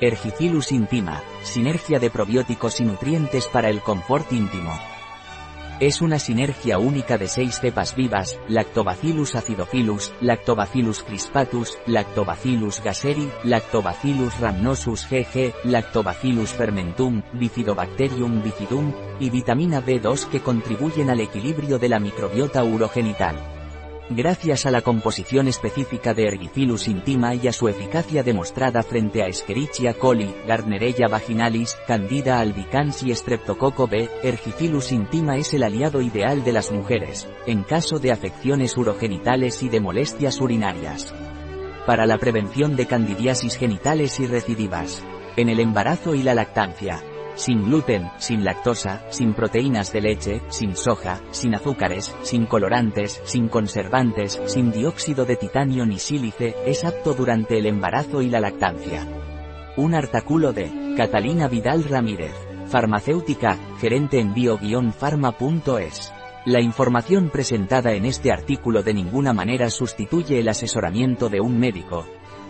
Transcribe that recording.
Ergicillus intima, sinergia de probióticos y nutrientes para el confort íntimo. Es una sinergia única de seis cepas vivas, Lactobacillus acidophilus, Lactobacillus crispatus, Lactobacillus gaseri, Lactobacillus rhamnosus GG, Lactobacillus fermentum, Bifidobacterium bifidum, y vitamina B2 que contribuyen al equilibrio de la microbiota urogenital. Gracias a la composición específica de Ergicillus intima y a su eficacia demostrada frente a Escherichia coli, Gardnerella vaginalis, Candida albicans y Streptococo B, Ergicillus intima es el aliado ideal de las mujeres, en caso de afecciones urogenitales y de molestias urinarias. Para la prevención de candidiasis genitales y recidivas. En el embarazo y la lactancia sin gluten, sin lactosa, sin proteínas de leche, sin soja, sin azúcares, sin colorantes, sin conservantes, sin dióxido de titanio ni sílice, es apto durante el embarazo y la lactancia. Un artículo de Catalina Vidal Ramírez, farmacéutica, gerente en bio-pharma.es. La información presentada en este artículo de ninguna manera sustituye el asesoramiento de un médico,